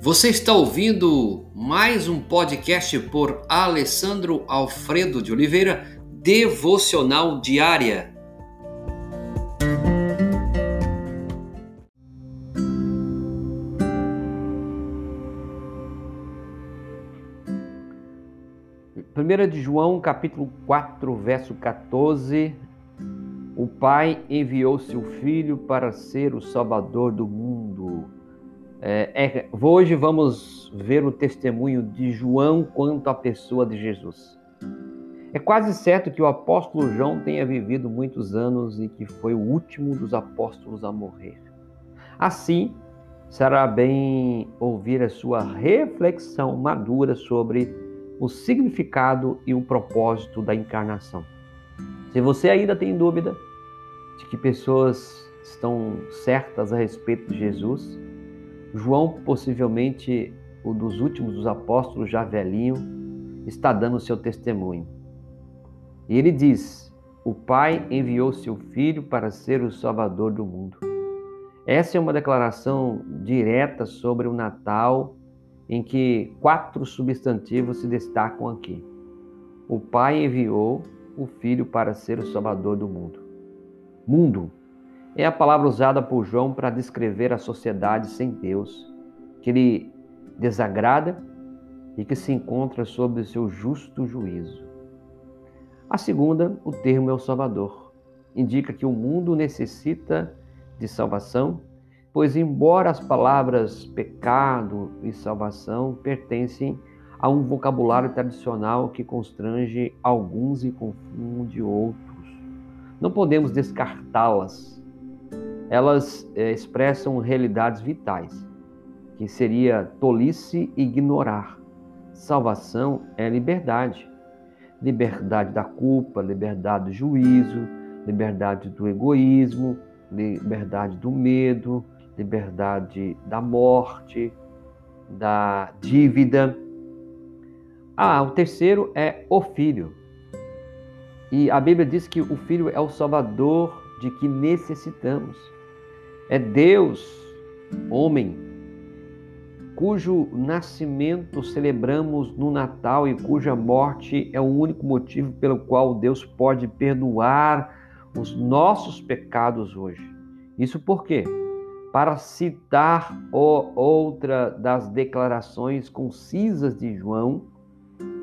Você está ouvindo mais um podcast por Alessandro Alfredo de Oliveira, Devocional Diária. Primeira de João, capítulo 4, verso 14. O Pai enviou seu Filho para ser o Salvador do mundo. É, é, hoje vamos ver o testemunho de João quanto à pessoa de Jesus. É quase certo que o apóstolo João tenha vivido muitos anos e que foi o último dos apóstolos a morrer. Assim, será bem ouvir a sua reflexão madura sobre o significado e o propósito da encarnação. Se você ainda tem dúvida de que pessoas estão certas a respeito de Jesus, João, possivelmente o dos últimos dos apóstolos, já velhinho, está dando seu testemunho. E ele diz: O Pai enviou seu Filho para ser o Salvador do mundo. Essa é uma declaração direta sobre o Natal, em que quatro substantivos se destacam aqui. O Pai enviou o Filho para ser o Salvador do mundo. Mundo é a palavra usada por João para descrever a sociedade sem Deus, que lhe desagrada e que se encontra sob seu justo juízo. A segunda, o termo é o Salvador. Indica que o mundo necessita de salvação, pois, embora as palavras pecado e salvação pertencem a um vocabulário tradicional que constrange alguns e confunde outros, não podemos descartá-las elas é, expressam realidades vitais, que seria tolice ignorar. Salvação é liberdade. Liberdade da culpa, liberdade do juízo, liberdade do egoísmo, liberdade do medo, liberdade da morte, da dívida. Ah, o terceiro é o filho. E a Bíblia diz que o filho é o salvador de que necessitamos. É Deus, homem, cujo nascimento celebramos no Natal e cuja morte é o único motivo pelo qual Deus pode perdoar os nossos pecados hoje. Isso por quê? Para citar outra das declarações concisas de João,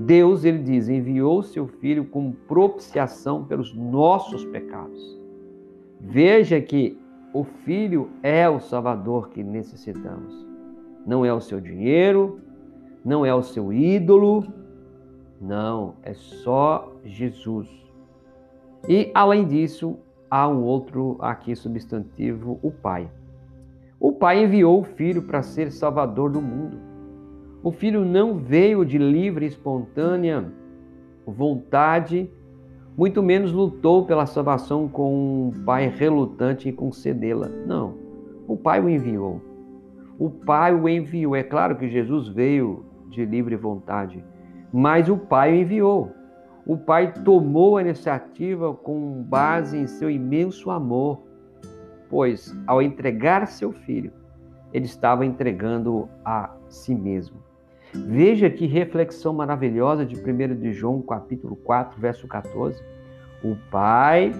Deus, ele diz, enviou seu filho como propiciação pelos nossos pecados. Veja que o Filho é o Salvador que necessitamos. Não é o seu dinheiro, não é o seu ídolo, não, é só Jesus. E além disso, há um outro aqui substantivo, o Pai. O Pai enviou o Filho para ser Salvador do mundo. O Filho não veio de livre e espontânea vontade muito menos lutou pela salvação com um pai relutante em concedê-la. Não, o pai o enviou. O pai o enviou. É claro que Jesus veio de livre vontade, mas o pai o enviou. O pai tomou a iniciativa com base em seu imenso amor, pois ao entregar seu filho, ele estava entregando a si mesmo. Veja que reflexão maravilhosa de 1 de João, capítulo 4, verso 14. O Pai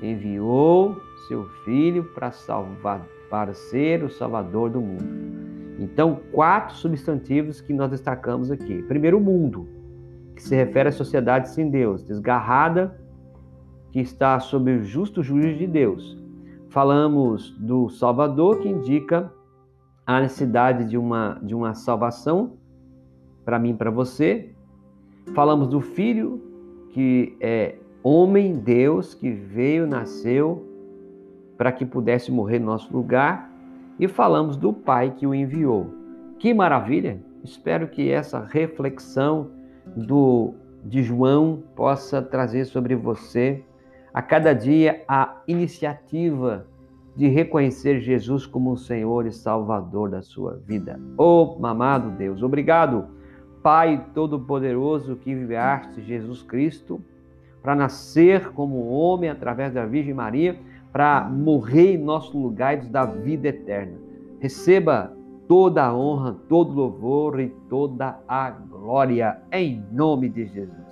enviou seu filho para salvar, para ser o salvador do mundo. Então, quatro substantivos que nós destacamos aqui. Primeiro, o mundo, que se refere à sociedade sem Deus, desgarrada, que está sob o justo juízo de Deus. Falamos do Salvador, que indica a necessidade de uma, de uma salvação para mim para você. Falamos do Filho, que é homem, Deus, que veio, nasceu para que pudesse morrer no nosso lugar. E falamos do Pai que o enviou. Que maravilha! Espero que essa reflexão do, de João possa trazer sobre você a cada dia a iniciativa de reconhecer Jesus como o Senhor e Salvador da sua vida. Oh, amado Deus, obrigado Pai Todo-Poderoso que enviaste Jesus Cristo para nascer como homem através da Virgem Maria, para morrer em nosso lugar e nos dar vida eterna. Receba toda a honra, todo louvor e toda a glória, em nome de Jesus.